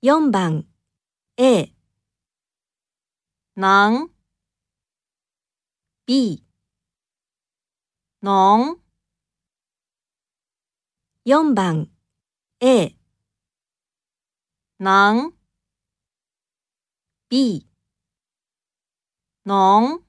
4番 A 能 B 能4番 A 能 B 能。